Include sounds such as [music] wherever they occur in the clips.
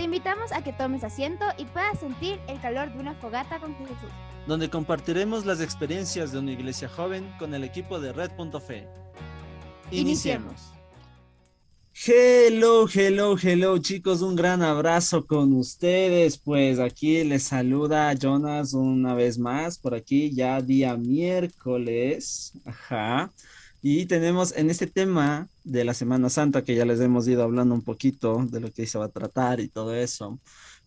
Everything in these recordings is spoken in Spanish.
Te invitamos a que tomes asiento y puedas sentir el calor de una fogata con Jesús. Donde compartiremos las experiencias de una iglesia joven con el equipo de Red.fe. Iniciemos. Hello, hello, hello chicos, un gran abrazo con ustedes. Pues aquí les saluda Jonas una vez más, por aquí ya día miércoles. Ajá. Y tenemos en este tema de la Semana Santa, que ya les hemos ido hablando un poquito de lo que se va a tratar y todo eso,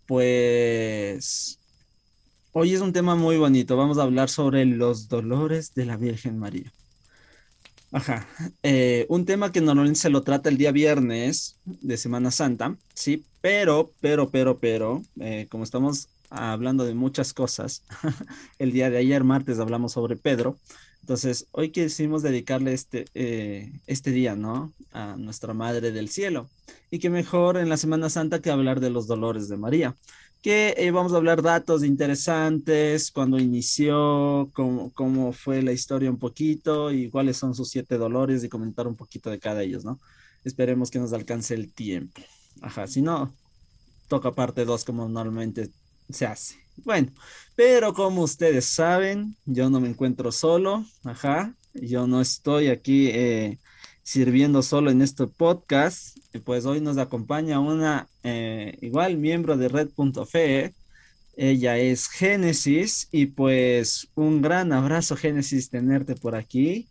pues hoy es un tema muy bonito. Vamos a hablar sobre los dolores de la Virgen María. Ajá. Eh, un tema que normalmente se lo trata el día viernes de Semana Santa, sí, pero, pero, pero, pero, eh, como estamos hablando de muchas cosas, [laughs] el día de ayer, martes, hablamos sobre Pedro, entonces, hoy quisimos dedicarle este, eh, este día, ¿no? A nuestra Madre del Cielo. Y qué mejor en la Semana Santa que hablar de los dolores de María. Que eh, vamos a hablar datos interesantes, cuando inició, cómo, cómo fue la historia un poquito y cuáles son sus siete dolores y comentar un poquito de cada ellos, ¿no? Esperemos que nos alcance el tiempo. Ajá, si no, toca parte dos como normalmente se hace. Bueno, pero como ustedes saben, yo no me encuentro solo, ajá, yo no estoy aquí eh, sirviendo solo en este podcast, y pues hoy nos acompaña una eh, igual miembro de Red.fe, ella es Génesis y pues un gran abrazo Génesis tenerte por aquí.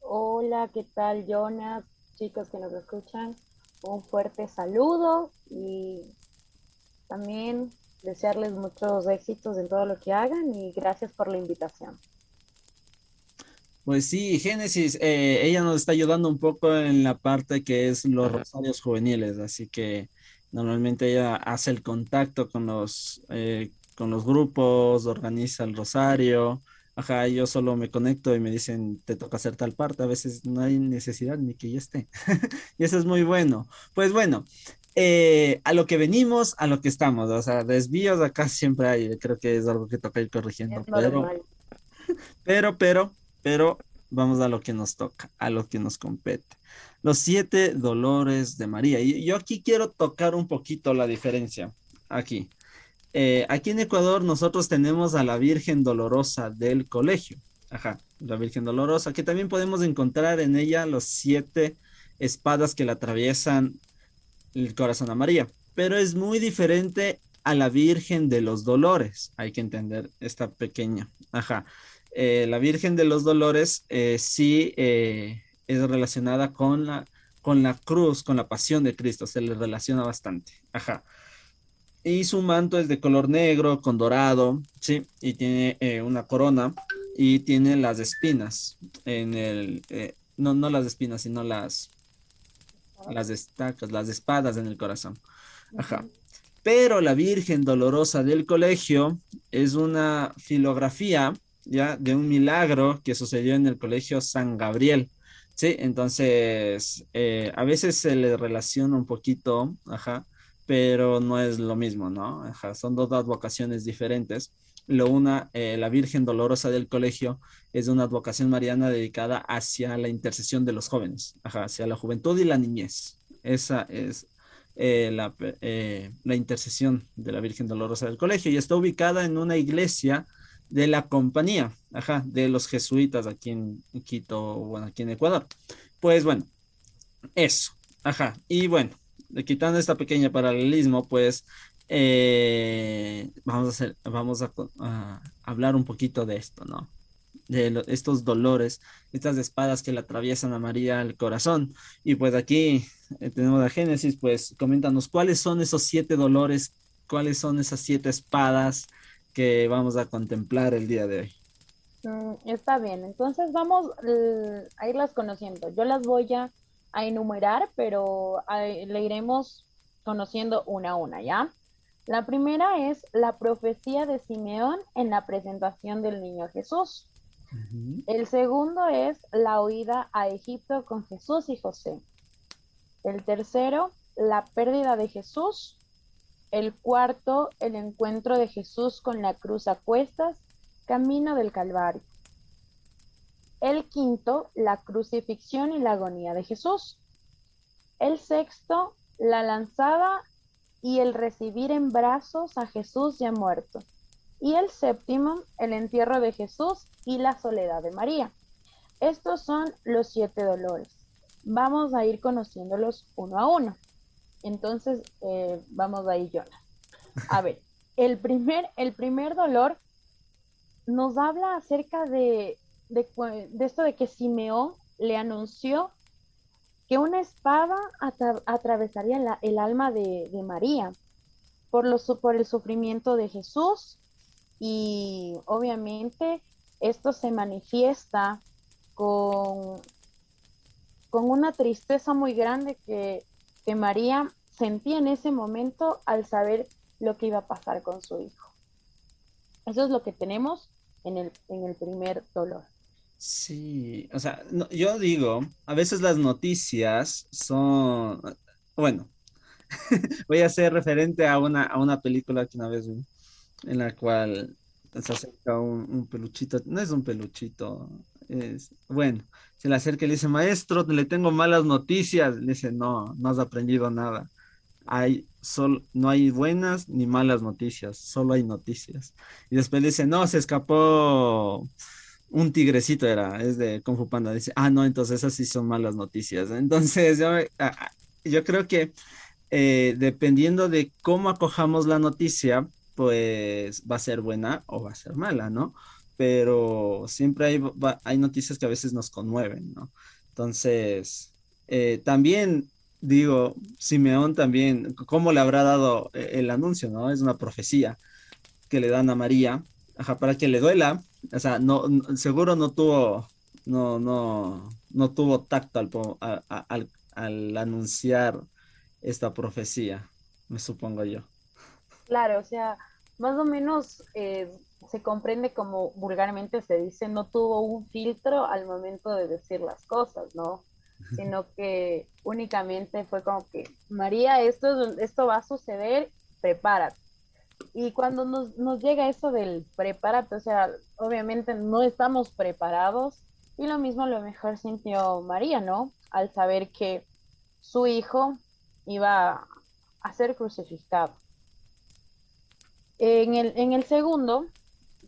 Hola, ¿qué tal Jonas? Chicos que nos escuchan, un fuerte saludo y también desearles muchos éxitos en todo lo que hagan y gracias por la invitación. Pues sí, Génesis, eh, ella nos está ayudando un poco en la parte que es los rosarios juveniles, así que normalmente ella hace el contacto con los, eh, con los grupos, organiza el rosario. Ajá, yo solo me conecto y me dicen, te toca hacer tal parte. A veces no hay necesidad ni que yo esté. [laughs] y eso es muy bueno. Pues bueno, eh, a lo que venimos, a lo que estamos. O sea, desvíos acá siempre hay. Creo que es algo que toca ir corrigiendo. Pero, [laughs] pero, pero, pero, vamos a lo que nos toca, a lo que nos compete. Los siete dolores de María. Y yo aquí quiero tocar un poquito la diferencia. Aquí. Eh, aquí en Ecuador nosotros tenemos a la Virgen Dolorosa del colegio. Ajá, la Virgen Dolorosa, que también podemos encontrar en ella los siete espadas que la atraviesan el corazón María, pero es muy diferente a la Virgen de los Dolores. Hay que entender esta pequeña. Ajá. Eh, la Virgen de los Dolores eh, sí eh, es relacionada con la, con la cruz, con la pasión de Cristo, se le relaciona bastante. Ajá. Y su manto es de color negro con dorado, ¿sí? Y tiene una corona y tiene las espinas en el, no, no las espinas, sino las, las estacas, las espadas en el corazón. Ajá. Pero la Virgen Dolorosa del Colegio es una filografía ya de un milagro que sucedió en el Colegio San Gabriel. Sí, entonces eh, a veces se le relaciona un poquito, ajá, pero no es lo mismo, ¿no? Ajá, son dos advocaciones diferentes. Lo una, eh, la Virgen Dolorosa del Colegio, es una advocación mariana dedicada hacia la intercesión de los jóvenes, hacia la juventud y la niñez. Esa es eh, la, eh, la, intercesión de la Virgen Dolorosa del Colegio y está ubicada en una iglesia de la compañía, de los jesuitas aquí en Quito, bueno, aquí en Ecuador. Pues bueno, eso, ajá. Y bueno, quitando esta pequeña paralelismo, pues eh, vamos, a hablar un poquito de esto, ¿no? De estos dolores, estas espadas que le atraviesan a María el corazón. Y pues aquí eh, tenemos a Génesis, pues coméntanos cuáles son esos siete dolores, cuáles son esas siete espadas que vamos a contemplar el día de hoy. Mm, está bien, entonces vamos a irlas conociendo. Yo las voy a, enumerar, pero le iremos conociendo una a una, ¿ya? La primera es la profecía de Simeón en la presentación del niño Jesús. El segundo es la huida a Egipto con Jesús y José. El tercero, la pérdida de Jesús. El cuarto, el encuentro de Jesús con la cruz a cuestas, camino del Calvario. El quinto, la crucifixión y la agonía de Jesús. El sexto, la lanzada y el recibir en brazos a Jesús ya muerto. Y el séptimo, el entierro de Jesús y la soledad de María. Estos son los siete dolores. Vamos a ir conociéndolos uno a uno. Entonces, eh, vamos a ir, Jonah. A ver, el primer, el primer dolor nos habla acerca de, de, esto de que Simeón le anunció que una espada atravesaría el alma de, María por, los, por el sufrimiento de Jesús y obviamente esto se manifiesta con, con una tristeza muy grande que, María sentía en ese momento al saber lo que iba a pasar con su hijo. Eso es lo que tenemos en el primer dolor. Sí, o sea, yo digo, a veces las noticias son, bueno, [laughs] voy a hacer referente a una, a una película que una vez vi, en la cual se acerca un, peluchito, no es un peluchito, es, bueno, se le acerca y le dice, maestro, le tengo malas noticias, le dice, no, no has aprendido nada hay sol, no hay buenas ni malas noticias, solo hay noticias. Y después dice, no, se escapó un tigrecito, era, es de Kung Panda. Dice, ah, no, entonces esas sí son malas noticias. [laughs] Entonces, yo, yo creo que eh, dependiendo de cómo acojamos la noticia, pues va a ser buena o va a ser mala, ¿no? Pero siempre hay, hay noticias que a veces nos conmueven, ¿no? Entonces, eh, también digo, Simeón también, ¿cómo le habrá dado eh, el anuncio, no? Es una profecía que le dan a María, ajá, para que le duela, o sea, no, seguro no tuvo, no, no, no tuvo tacto al, al, anunciar esta profecía, me supongo yo. Claro, o sea, más o menos eh, se comprende como vulgarmente se dice, no tuvo un filtro al momento de decir las cosas, ¿no? sino que únicamente fue como que, María, esto, esto va a suceder, prepárate. Y cuando nos, nos llega eso del prepárate, o sea, obviamente no estamos preparados, y lo mismo lo mejor sintió María, ¿no? Al saber que su hijo iba a ser crucificado. En el, en el segundo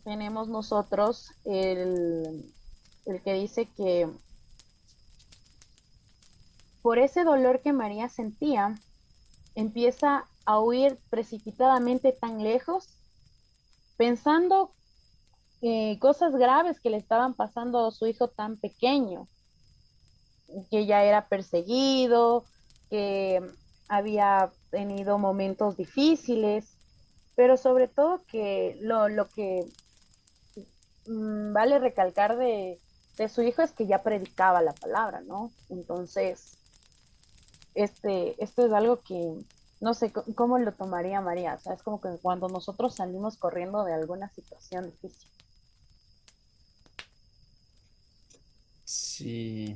tenemos nosotros el, el que dice que por ese dolor que María sentía, empieza a huir precipitadamente tan lejos, pensando eh, cosas graves que le estaban pasando a su hijo tan pequeño, que ya era perseguido, que había tenido momentos difíciles, pero sobre todo que lo, que mm, vale recalcar de, de, su hijo es que ya predicaba la palabra, ¿no? Entonces, este, esto es algo que no sé cómo lo tomaría María. O es como que cuando nosotros salimos corriendo de alguna situación difícil. Sí,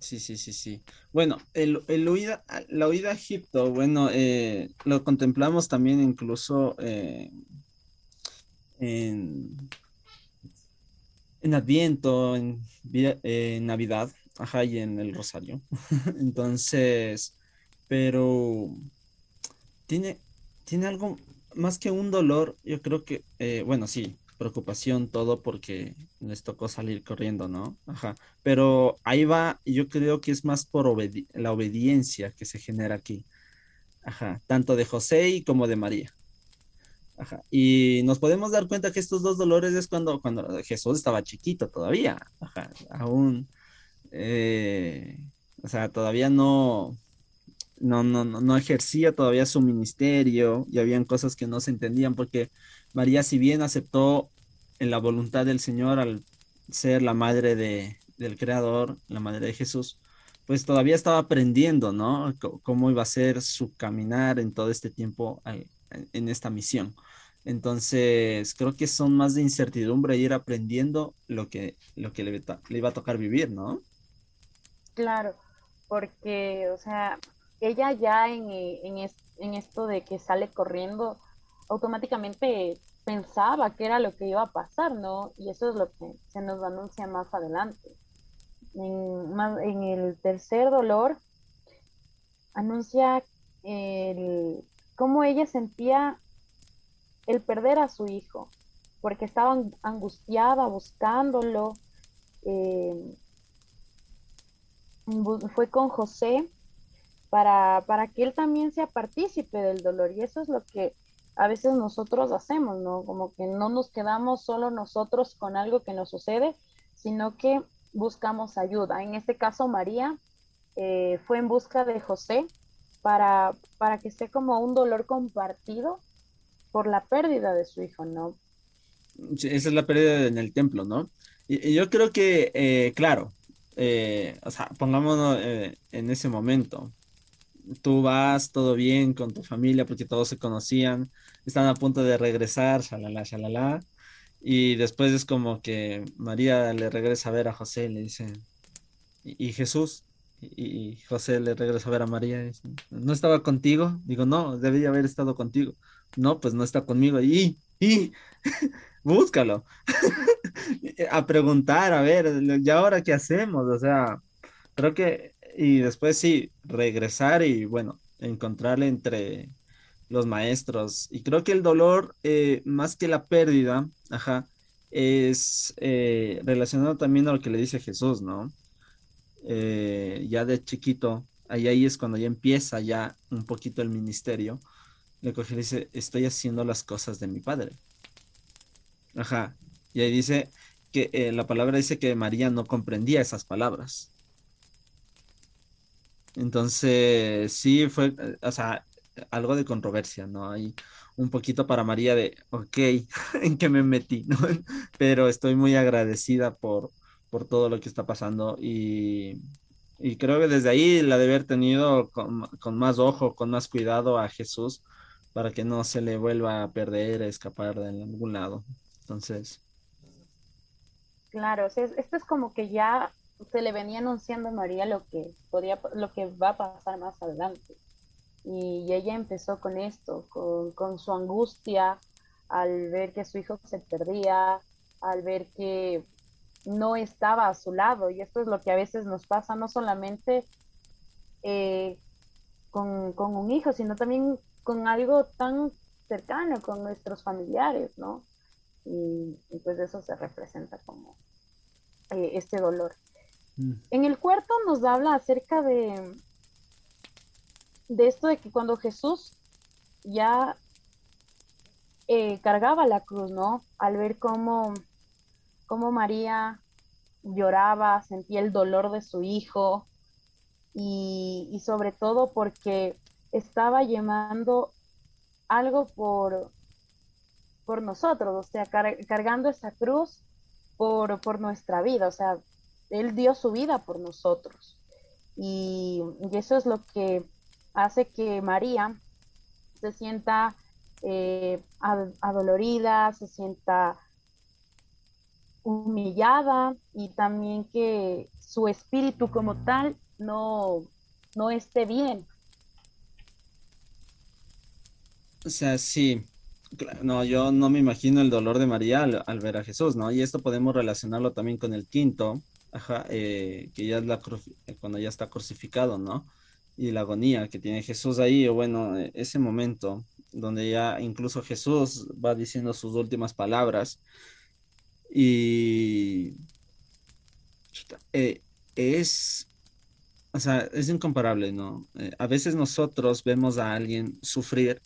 sí, sí, sí, sí. Bueno, el, el huida, la huida a Egipto, bueno, eh, lo contemplamos también incluso eh, en, en Adviento, en, en Navidad, ajá, y en el Rosario. [laughs] Entonces, pero tiene, tiene algo más que un dolor, yo creo que, eh, bueno, sí, preocupación, todo porque les tocó salir corriendo, ¿no? Ajá, pero ahí va, yo creo que es más por la obediencia que se genera aquí, ajá, tanto de José y como de María. Ajá. Y nos podemos dar cuenta que estos dos dolores es cuando, cuando Jesús estaba chiquito todavía, ajá, aún, eh, o sea, todavía no, no, no, no ejercía todavía su ministerio y habían cosas que no se entendían porque María, si bien aceptó en la voluntad del Señor al ser la madre de, del Creador, la madre de Jesús, pues todavía estaba aprendiendo, ¿no? cómo iba a ser su caminar en todo este tiempo en esta misión. Entonces, creo que son más de incertidumbre ir aprendiendo lo que, lo que le iba a tocar vivir, ¿no? Claro, porque, o sea, ella ya en, eh, en, esto de que sale corriendo, automáticamente pensaba que era lo que iba a pasar, ¿no? Y eso es lo que se nos anuncia más adelante. En, en el tercer dolor, anuncia cómo ella sentía el perder a su hijo, porque estaba angustiada buscándolo. Eh, fue con José para, para que él también sea partícipe del dolor. Y eso es lo que a veces nosotros hacemos, ¿no? Como que no nos quedamos solo nosotros con algo que nos sucede, sino que buscamos ayuda. En este caso, María eh, fue en busca de José para, para que sea como un dolor compartido por la pérdida de su hijo, ¿no? esa es la pérdida en el templo, ¿no? Y, yo creo que, eh, claro, eh, o sea, pongámonos en ese momento, tú vas todo bien con tu familia porque todos se conocían, están a punto de regresar, shalala, shalala, y después es como que María le regresa a ver a José y le dice, ¿y, Jesús? Y, José le regresa a ver a María y dice, ¿no estaba contigo? Digo, no, debía haber estado contigo. No, pues no está conmigo. Y, y, [laughs] búscalo. [laughs] a preguntar, a ver, ¿y ahora qué hacemos? O sea, creo que y después sí, regresar y bueno, encontrarle entre los maestros. Y creo que el dolor, eh, más que la pérdida, ajá, es eh, relacionado también a lo que le dice Jesús, ¿no? Eh, ya de chiquito, ahí, ahí es cuando ya empieza ya un poquito el ministerio, le coge y dice, estoy haciendo las cosas de mi padre. Ajá. Y ahí dice que la palabra dice que María no comprendía esas palabras. Entonces, sí fue, eh, o sea, algo de controversia, ¿no? Hay un poquito para María de, ok, [laughs] ¿en qué me metí? ¿no? [laughs] Pero estoy muy agradecida por, por todo lo que está pasando y, y creo que desde ahí la de haber tenido con, con, más ojo, con más cuidado a Jesús para que no se le vuelva a perder, a escapar de algún lado. Entonces. Claro, esto es como que ya se le venía anunciando a María lo que podía, lo que va a pasar más adelante. Y, ella empezó con esto, con, su angustia al ver que su hijo se perdía, al ver que no estaba a su lado. Y esto es lo que a veces nos pasa, no solamente eh, con, un hijo, sino también con algo tan cercano, con nuestros familiares, ¿no? Y, pues eso se representa como eh, este dolor. Mm. En el cuarto nos habla acerca de, de esto de que cuando Jesús ya eh, cargaba la cruz, ¿no? Al ver cómo, cómo María lloraba, sentía el dolor de su hijo y, sobre todo porque estaba llamando algo por, por nosotros, o sea, cargando esa cruz por, por nuestra vida, o sea, él dio su vida por nosotros. Y, eso es lo que hace que María se sienta eh, adolorida, se sienta humillada y también que su espíritu como tal no, no esté bien. O sea, sí, no, yo no me imagino el dolor de María al, al, ver a Jesús, ¿no? Y esto podemos relacionarlo también con el quinto, Ajá, eh, que ya es la eh, cuando ya está crucificado, ¿no? Y la agonía que tiene Jesús ahí, o bueno, e, ese momento donde ya incluso Jesús va diciendo sus últimas palabras y eh, es, o sea, es incomparable, ¿no? a veces nosotros vemos a alguien sufrir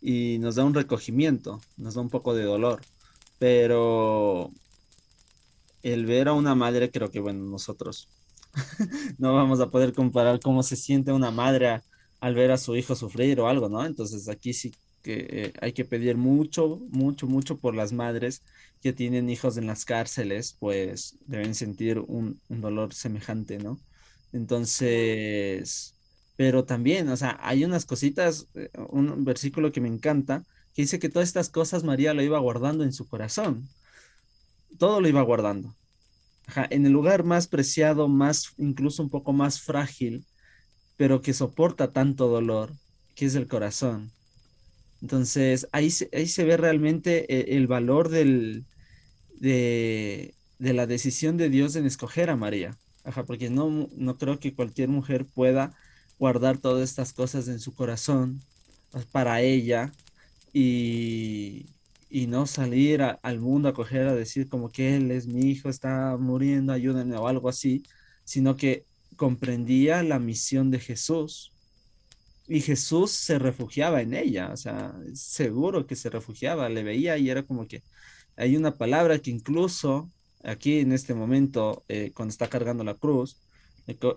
y nos da un recogimiento, nos da un poco de dolor, pero el ver a una madre, creo que, bueno, nosotros [laughs] no vamos a poder comparar cómo se siente una madre al ver a su hijo sufrir o algo, ¿no? Entonces aquí sí que eh, hay que pedir mucho, mucho, mucho por las madres que tienen hijos en las cárceles, pues deben sentir un, dolor semejante, ¿no? Entonces, pero también, o sea, hay unas cositas, eh, un versículo que me encanta, que dice que todas estas cosas María lo iba guardando en su corazón todo lo iba guardando. en el lugar más preciado, más, incluso un poco más frágil, pero que soporta tanto dolor, que es el corazón. Entonces, ahí se, ahí se ve realmente eh, el, valor del, de, la decisión de Dios en escoger a María. porque no, no creo que cualquier mujer pueda guardar todas estas cosas en su corazón para ella y, y no salir al mundo a coger a decir como que él es mi hijo, está muriendo, ayúdenme o algo así, sino que comprendía la misión de Jesús y Jesús se refugiaba en ella, o sea, seguro que se refugiaba, le veía y era como que hay una palabra que incluso aquí en este momento, eh, cuando está cargando la cruz,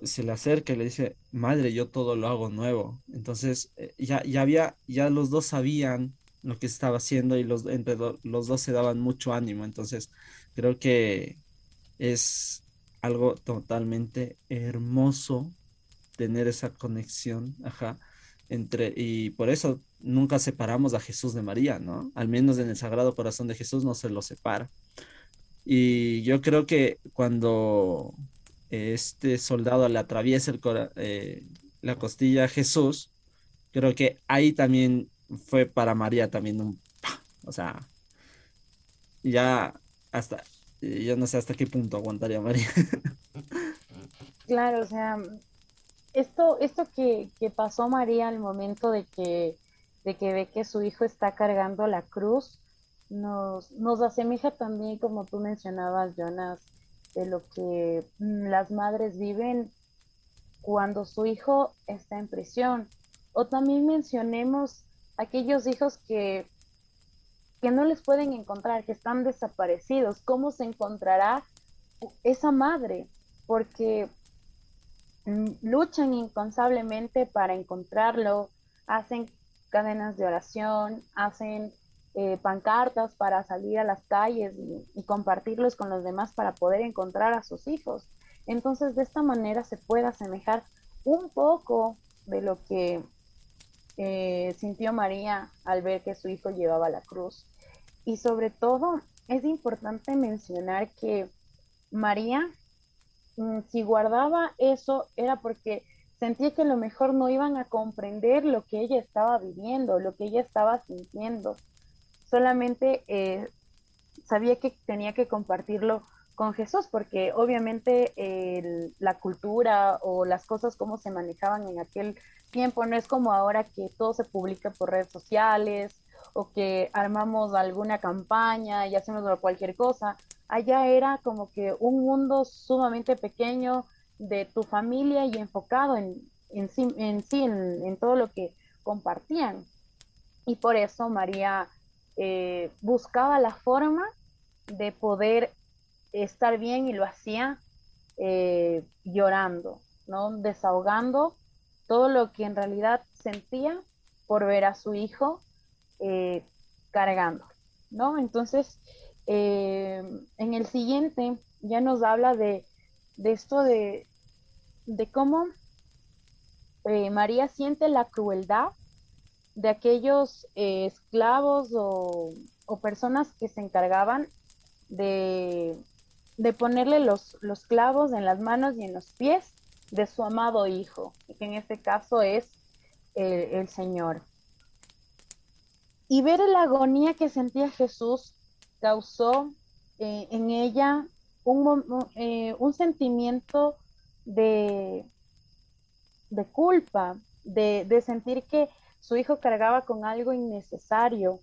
se le acerca y le dice, madre, yo todo lo hago nuevo. Entonces, eh, ya, ya había, ya los dos sabían lo que estaba haciendo y los, entre los dos se daban mucho ánimo. Entonces, creo que es algo totalmente hermoso tener esa conexión, ajá, entre, y por eso nunca separamos a Jesús de María, ¿no? Al menos en el Sagrado Corazón de Jesús no se lo separa. Y yo creo que cuando este soldado le atraviesa el eh, la costilla a Jesús, creo que ahí también fue para María también un, o sea, ya hasta, yo no sé hasta qué punto aguantaría María. [laughs] Claro, o sea, esto, esto que, que, pasó María al momento de que, de que ve que su hijo está cargando la cruz, nos, nos asemeja también, como tú mencionabas, Jonas, de lo que mm, las madres viven cuando su hijo está en prisión. O también mencionemos aquellos hijos que, que no les pueden encontrar, que están desaparecidos. ¿Cómo se encontrará esa madre? Porque mm, luchan incansablemente para encontrarlo, hacen cadenas de oración, hacen eh, pancartas para salir a las calles y, compartirlos con los demás para poder encontrar a sus hijos. Entonces, de esta manera se puede asemejar un poco de lo que eh, sintió María al ver que su hijo llevaba la cruz. Y sobre todo, es importante mencionar que María, mm, si guardaba eso, era porque sentía que a lo mejor no iban a comprender lo que ella estaba viviendo, lo que ella estaba sintiendo solamente eh, sabía que tenía que compartirlo con Jesús, porque obviamente la cultura o las cosas como se manejaban en aquel tiempo no es como ahora que todo se publica por redes sociales o que armamos alguna campaña y hacemos cualquier cosa. Allá era como que un mundo sumamente pequeño de tu familia y enfocado en, en sí, en, sí en todo lo que compartían. Y por eso María eh, buscaba la forma de poder estar bien y lo hacía eh, llorando, ¿no? Desahogando todo lo que en realidad sentía por ver a su hijo eh, cargando, ¿no? Entonces, en el siguiente ya nos habla de, de esto de, de cómo María siente la crueldad de aquellos eh, esclavos o, personas que se encargaban de, ponerle los, los, clavos en las manos y en los pies de su amado hijo, que en este caso es el Señor. Y ver la agonía que sentía Jesús causó eh, en ella un, eh, un sentimiento de, de culpa, de, de sentir que su hijo cargaba con algo innecesario,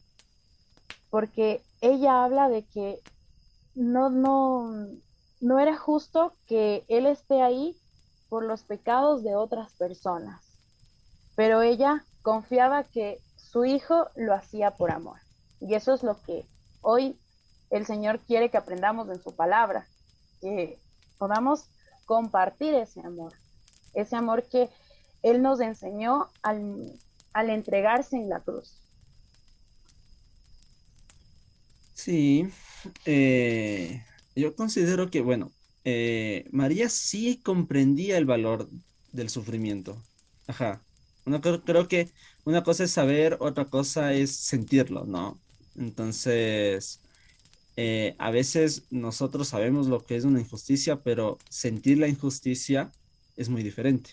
porque ella habla de que no, no, no era justo que él esté ahí por los pecados de otras personas, pero ella confiaba que su hijo lo hacía por amor. Y eso es lo que hoy el Señor quiere que aprendamos en su palabra, que podamos compartir ese amor, ese amor que Él nos enseñó al, al entregarse en la cruz. Sí, eh, yo considero que, bueno, eh, María sí comprendía el valor del sufrimiento. Ajá. creo, que una cosa es saber, otra cosa es sentirlo, ¿no? Entonces, eh, a veces nosotros sabemos lo que es una injusticia, pero sentir la injusticia es muy diferente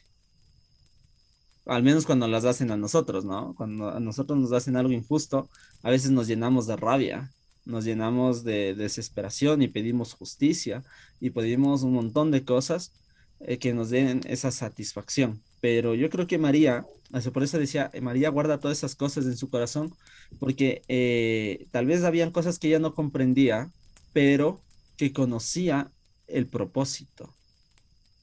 al menos cuando las hacen a nosotros, ¿no? Cuando a nosotros nos hacen algo injusto, a veces nos llenamos de rabia, nos llenamos de desesperación y pedimos justicia y pedimos un montón de cosas eh, que nos den esa satisfacción. pero yo creo que María, por eso decía, María guarda todas esas cosas en su corazón, porque eh, tal vez habían cosas que ella no comprendía, pero que conocía el propósito.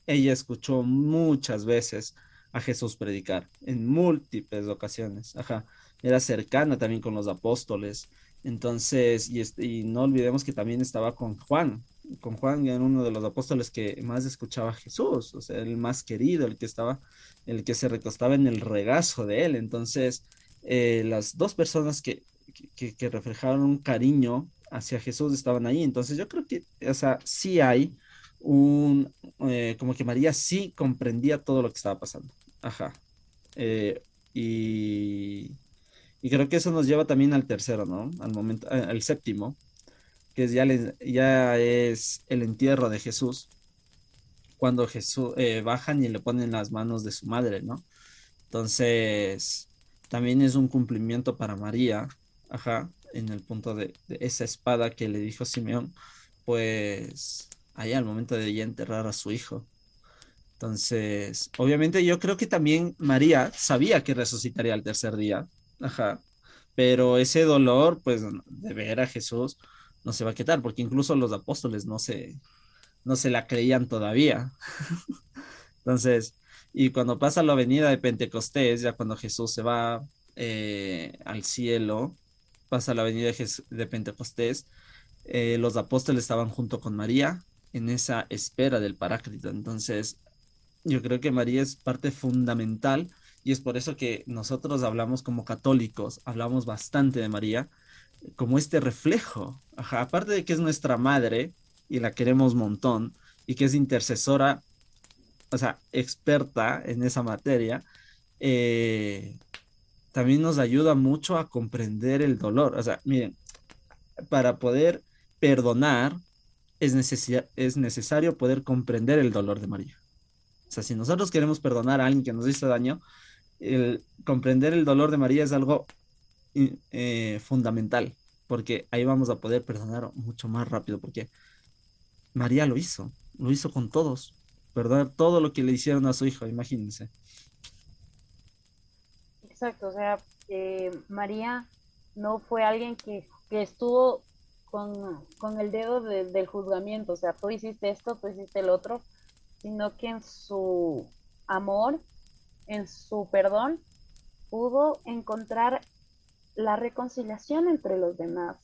Ella escuchó muchas veces a Jesús predicar, en múltiples ocasiones, ajá, era cercana también con los apóstoles, entonces, y, y no olvidemos que también estaba con Juan, con Juan era uno de los apóstoles que más escuchaba a Jesús, o sea, el más querido, el que estaba, el que se recostaba en el regazo de él. Entonces, eh, las dos personas que, que, reflejaron un cariño hacia Jesús estaban ahí. Entonces, yo creo que, o sea, sí hay un, eh, como que María sí comprendía todo lo que estaba pasando. Ajá. Eh, y, y creo que eso nos lleva también al tercero, ¿no? Al momento, al séptimo, que ya, ya es el entierro de Jesús, cuando Jesús eh, bajan y le ponen las manos de su madre, ¿no? Entonces, también es un cumplimiento para María, ajá, en el punto de, esa espada que le dijo Simeón, pues ahí al momento de ya enterrar a su hijo. Entonces, obviamente yo creo que también María sabía que resucitaría al tercer día, ajá, pero ese dolor, pues, de ver a Jesús, no se va a quitar, porque incluso los apóstoles no se, no se la creían todavía. [laughs] Entonces, y cuando pasa la venida de Pentecostés, ya cuando Jesús se va eh, al cielo, pasa la venida de, Pentecostés, eh, los apóstoles estaban junto con María en esa espera del Paráclito. Entonces, yo creo que María es parte fundamental y es por eso que nosotros hablamos como católicos, hablamos bastante de María, como este reflejo. aparte de que es nuestra madre y la queremos un montón y que es intercesora, o sea, experta en esa materia, eh, también nos ayuda mucho a comprender el dolor. O sea, miren, para poder perdonar es, es necesario poder comprender el dolor de María. O sea, si nosotros queremos perdonar a alguien que nos hizo daño, el comprender el dolor de María es algo eh, fundamental, porque ahí vamos a poder perdonar mucho más rápido, porque María lo hizo, lo hizo con todos, perdonar todo lo que le hicieron a su hijo, imagínense. Exacto, o sea, eh, María no fue alguien que, estuvo con, el dedo del juzgamiento, o sea, tú hiciste esto, tú hiciste el otro, sino que en su amor, en su perdón, pudo encontrar la reconciliación entre los demás,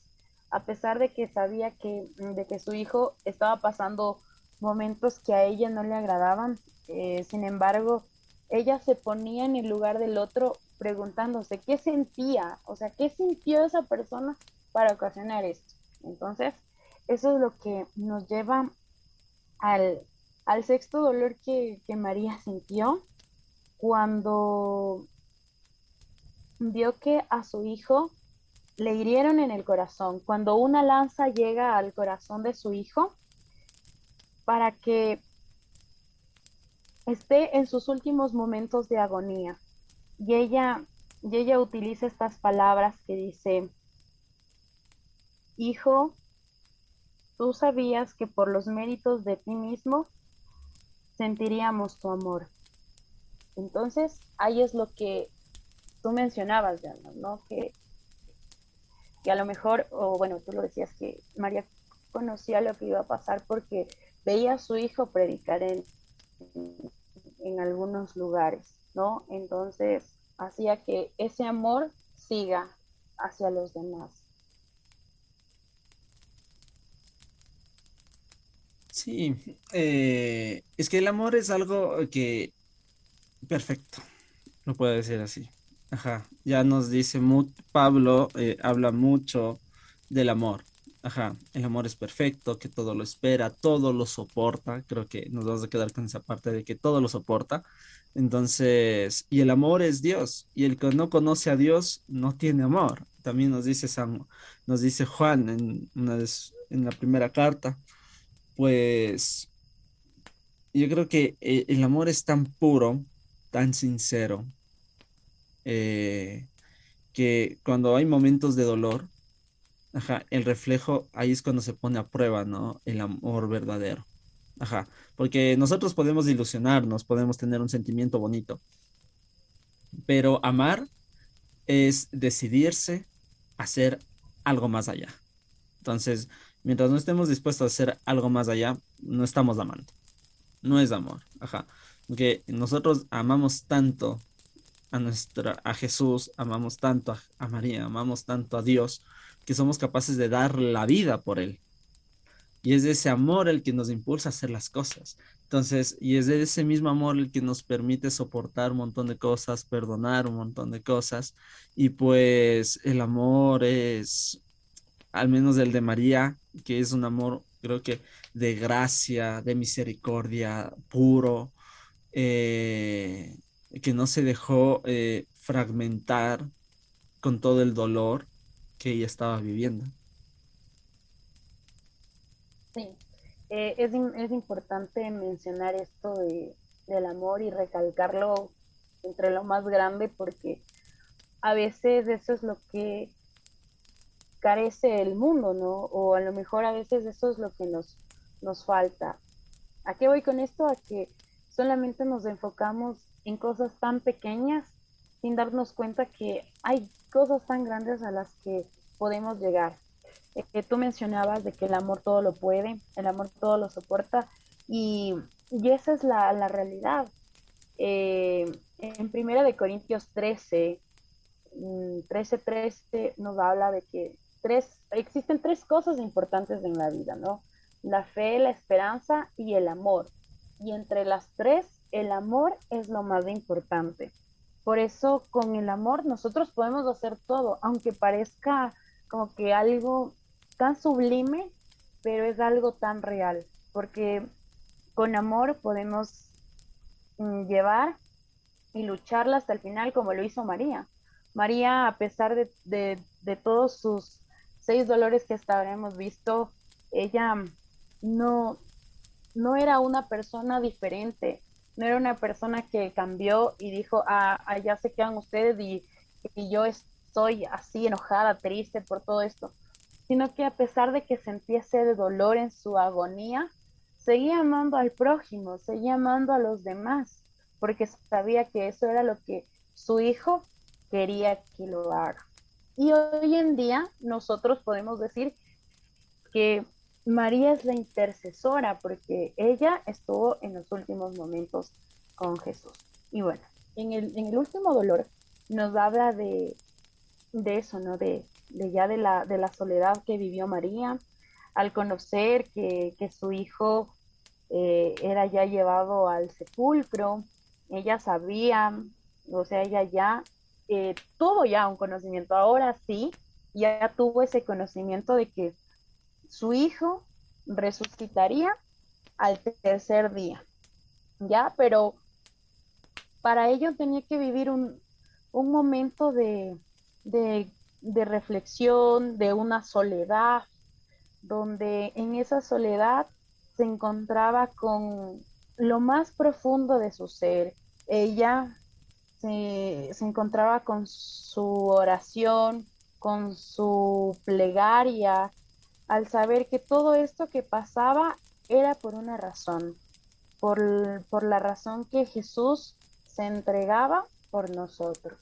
a pesar de que sabía que, de que su hijo estaba pasando momentos que a ella no le agradaban, eh, sin embargo, ella se ponía en el lugar del otro preguntándose qué sentía, o sea, qué sintió esa persona para ocasionar esto. Entonces, eso es lo que nos lleva al, al sexto dolor que, que María sintió cuando vio que a su hijo le hirieron en el corazón. Cuando una lanza llega al corazón de su hijo, para que esté en sus últimos momentos de agonía. Y ella, ella utiliza estas palabras que dice, Hijo, tú sabías que por los méritos de ti mismo sentiríamos tu amor. Entonces, ahí es lo que tú mencionabas, ¿no? Que, que a lo mejor, o bueno, tú lo decías que María conocía lo que iba a pasar porque veía a su hijo predicar en, en algunos lugares, ¿no? Entonces hacía que ese amor siga hacia los demás. Sí, eh, es que el amor es algo que perfecto, lo puedo decir así. Ajá, ya nos dice Pablo, eh, habla mucho del amor. Ajá, el amor es perfecto, que todo lo espera, todo lo soporta. Creo que nos vamos a quedar con esa parte de que todo lo soporta. Entonces, y el amor es Dios, y el que no conoce a Dios no tiene amor. También nos dice San, nos dice Juan en, una en la primera carta. Pues yo creo que eh, el amor es tan puro, tan sincero, eh, que cuando hay momentos de dolor, ajá, el reflejo ahí es cuando se pone a prueba, ¿no? El amor verdadero. Ajá, porque nosotros podemos ilusionarnos, podemos tener un sentimiento bonito, pero amar es decidirse a hacer algo más allá. Entonces, mientras no estemos dispuestos a hacer algo más allá, no estamos amando. No es amor, ajá. Porque nosotros amamos tanto a nuestra a Jesús, amamos tanto a María, amamos tanto a Dios, que somos capaces de dar la vida por él. Y es ese amor el que nos impulsa a hacer las cosas. Entonces, y es de ese mismo amor el que nos permite soportar un montón de cosas, perdonar un montón de cosas. Y pues el amor es, al menos el de María, que es un amor, creo que de gracia, de misericordia, puro, eh, que no se dejó eh, fragmentar con todo el dolor que ella estaba viviendo. Sí, eh, es, es, importante mencionar esto de, del amor y recalcarlo entre lo más grande porque a veces eso es lo que carece el mundo, ¿no? O a lo mejor a veces eso es lo que nos, nos falta. ¿A qué voy con esto? A que solamente nos enfocamos en cosas tan pequeñas sin darnos cuenta que hay cosas tan grandes a las que podemos llegar. Eh, tú mencionabas de que el amor todo lo puede, el amor todo lo soporta y, y esa es la, la realidad. Eh, en Primera de Corintios 13, 13, 13 nos habla de que tres, existen tres cosas importantes en la vida, ¿no? La fe, la esperanza y el amor. Y entre las tres, el amor es lo más importante. Por eso con el amor nosotros podemos hacer todo, aunque parezca como que algo tan sublime, pero es algo tan real, porque con amor podemos mm, llevar y lucharla hasta el final como lo hizo María. María, a pesar de, de, todos sus seis dolores que hasta ahora hemos visto, ella no, no era una persona diferente, no era una persona que cambió y dijo, ah, allá ah, se quedan ustedes y, yo estoy así enojada, triste por todo esto, sino que a pesar de que sentía ese dolor en su agonía, seguía amando al prójimo, seguía amando a los demás, porque sabía que eso era lo que su hijo quería que lo haga. Y hoy en día nosotros podemos decir que María es la intercesora porque ella estuvo en los últimos momentos con Jesús. Y bueno, en el, en el último dolor nos habla de, de eso, ¿no? De, de, ya de la, de la soledad que vivió María al conocer que, que su hijo eh, era ya llevado al sepulcro. Ella sabía, o sea, ella ya eh, tuvo ya un conocimiento. Ahora sí, ya tuvo ese conocimiento de que su hijo resucitaría al tercer día, ¿ya? Pero para ello tenía que vivir un, momento de, de, reflexión, de una soledad, donde en esa soledad se encontraba con lo más profundo de su ser. Ella se, se, encontraba con su oración, con su plegaria, al saber que todo esto que pasaba era por una razón, por, la razón que Jesús se entregaba por nosotros.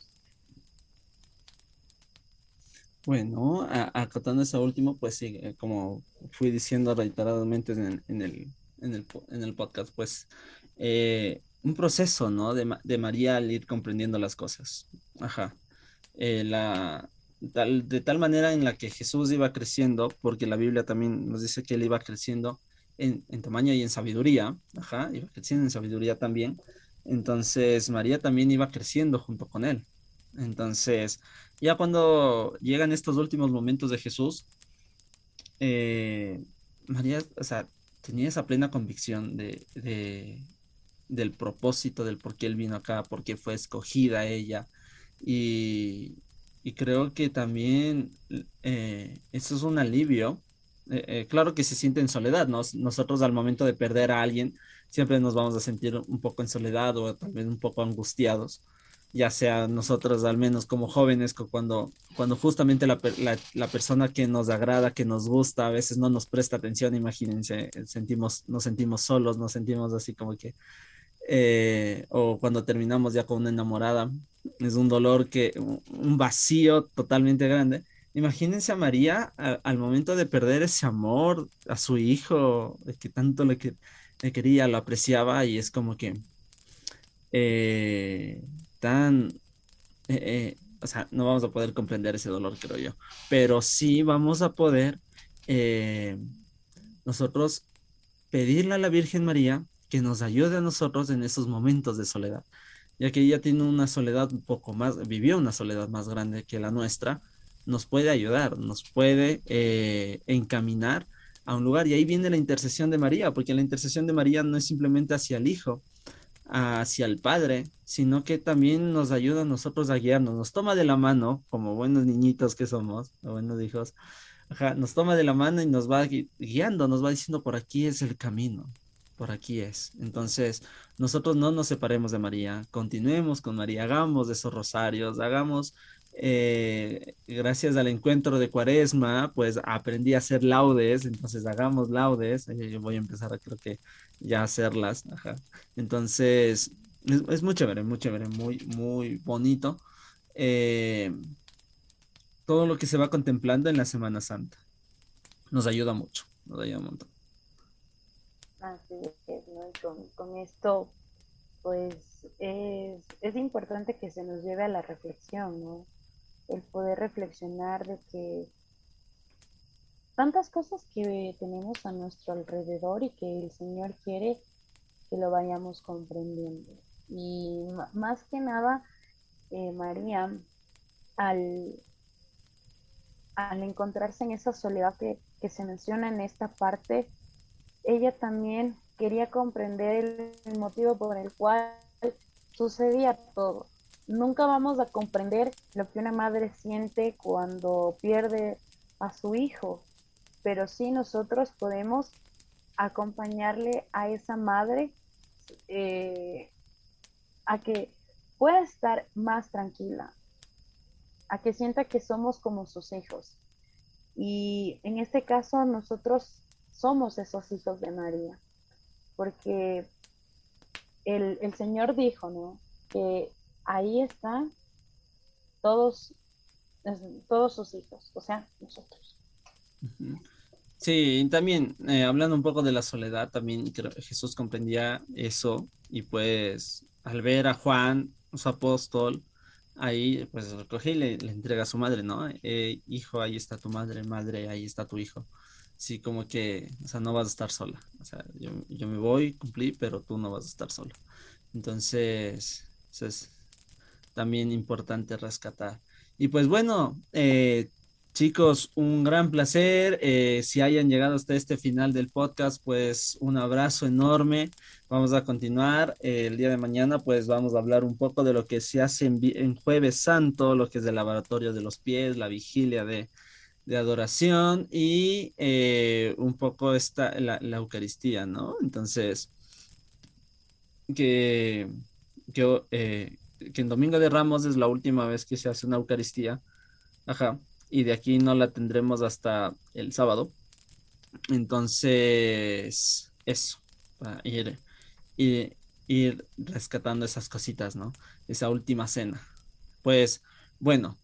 Bueno, acotando eso último, pues sí, eh, como fui diciendo reiteradamente en, el, en, el, podcast, pues eh, un proceso, ¿no? De, de, María al ir comprendiendo las cosas. Ajá. Eh, la, de tal manera en la que Jesús iba creciendo, porque la Biblia también nos dice que él iba creciendo en, tamaño y en sabiduría, ajá, iba creciendo en sabiduría también. Entonces María también iba creciendo junto con él. Entonces, ya cuando llegan estos últimos momentos de Jesús, eh, María, o sea, tenía esa plena convicción de, de, del propósito, del por qué él vino acá, por qué fue escogida ella. Y, y creo que también eh, eso es un alivio. Eh, eh, claro que se siente en soledad, ¿no? Nosotros al momento de perder a alguien siempre nos vamos a sentir un poco en soledad o también un poco angustiados, ya sea nosotros al menos como jóvenes, cuando, cuando justamente la, la, persona que nos agrada, que nos gusta, a veces no nos presta atención, imagínense, sentimos, nos sentimos solos, nos sentimos así como que, eh, o cuando terminamos ya con una enamorada, es un dolor que, un vacío totalmente grande. Imagínense a María al momento de perder ese amor a su hijo, que tanto le, que, le quería, lo apreciaba y es como que eh, tan, eh, eh, o sea, no vamos a poder comprender ese dolor, creo yo, pero sí vamos a poder nosotros pedirle a la Virgen María que nos ayude a nosotros en esos momentos de soledad, ya que ella tiene una soledad un poco más, vivió una soledad más grande que la nuestra, nos puede ayudar, nos puede encaminar a un lugar. Y ahí viene la intercesión de María, porque la intercesión de María no es simplemente hacia el Hijo, hacia el Padre, sino que también nos ayuda a nosotros a guiarnos, nos toma de la mano, como buenos niñitos que somos, o buenos hijos, nos toma de la mano y nos va guiando, nos va diciendo por aquí es el camino, por aquí es. Entonces, nosotros no nos separemos de María, continuemos con María, hagamos esos rosarios, hagamos eh, gracias al encuentro de Cuaresma, pues aprendí a hacer laudes, entonces hagamos laudes, yo voy a empezar a creo que ya hacerlas, Entonces, es, muy chévere, muy chévere, muy, muy bonito. Eh, todo lo que se va contemplando en la Semana Santa nos ayuda mucho, nos ayuda un montón. Es, con, esto, pues es, es importante que se nos lleve a la reflexión, ¿no? el poder reflexionar de que tantas cosas que tenemos a nuestro alrededor y que el Señor quiere que lo vayamos comprendiendo. Y más que nada, eh, María, al, al encontrarse en esa soledad que, que se menciona en esta parte, ella también quería comprender el motivo por el cual sucedía todo nunca vamos a comprender lo que una madre siente cuando pierde a su hijo, pero sí nosotros podemos acompañarle a esa madre eh, a que pueda estar más tranquila, a que sienta que somos como sus hijos. Y en este caso nosotros somos esos hijos de María, porque el, el Señor dijo, ¿no? Que ahí están todos, todos sus hijos, o sea, nosotros. Sí, también eh, hablando un poco de la soledad, también creo Jesús comprendía eso y pues al ver a Juan, su apóstol, ahí pues recoge y le, entrega a su madre, ¿no? Eh, hijo, ahí está tu madre, madre, ahí está tu hijo. Sí, como que, o sea, no vas a estar sola. O sea, yo, yo me voy, cumplí, pero tú no vas a estar sola. Entonces, es también importante rescatar. Y pues bueno, eh, chicos, un gran placer. Eh, si hayan llegado hasta este final del podcast, pues un abrazo enorme. Vamos a continuar eh, el día de mañana, pues vamos a hablar un poco de lo que se hace en, jueves santo, lo que es el laboratorio de los pies, la vigilia de, adoración y un poco esta, la, la, Eucaristía, ¿no? Entonces, que, que que en Domingo de Ramos es la última vez que se hace una Eucaristía. Ajá. Y de aquí no la tendremos hasta el sábado. Entonces, eso, para ir, ir, ir rescatando esas cositas, ¿no? Esa última cena. Pues, bueno,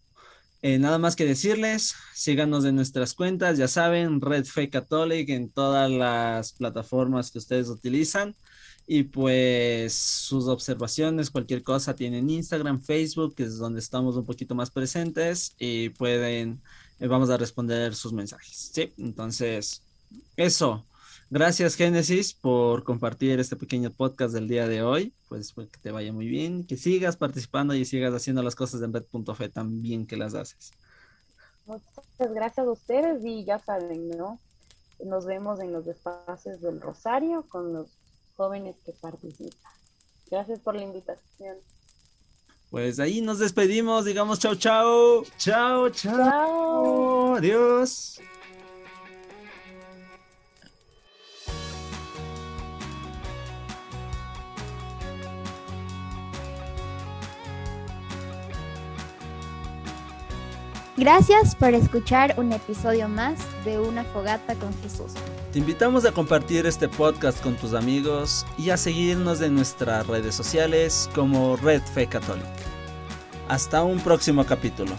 eh, nada más que decirles, síganos en nuestras cuentas, ya saben, Red Fe Catholic en todas las plataformas que ustedes utilizan. Y pues sus observaciones, cualquier cosa, tienen Instagram, Facebook, que es donde estamos un poquito más presentes y pueden, eh, vamos a responder sus mensajes. Sí, entonces, eso. Gracias Génesis por compartir este pequeño podcast del día de hoy. Pues, pues, que te vaya muy bien, que sigas participando y sigas haciendo las cosas en Red.fe tan bien que las haces. Muchas gracias a ustedes y ya saben, ¿no? Nos vemos en los espacios del Rosario con los jóvenes que participan. Gracias por la invitación. Pues ahí nos despedimos, digamos chao, chao. Chao, chao. chao. Adiós. Gracias por escuchar un episodio más de Una Fogata con Jesús. Te invitamos a compartir este podcast con tus amigos y a seguirnos en nuestras redes sociales como Red Fe Católica. Hasta un próximo capítulo.